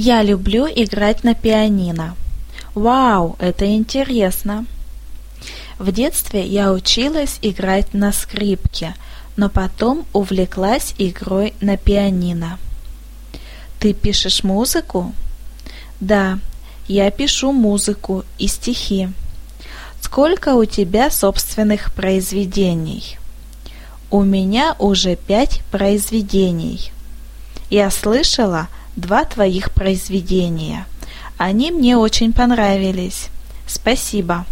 Я люблю играть на пианино. Вау, это интересно. В детстве я училась играть на скрипке, но потом увлеклась игрой на пианино. Ты пишешь музыку? Да, я пишу музыку и стихи. Сколько у тебя собственных произведений? У меня уже пять произведений. Я слышала два твоих произведения. Они мне очень понравились. Спасибо.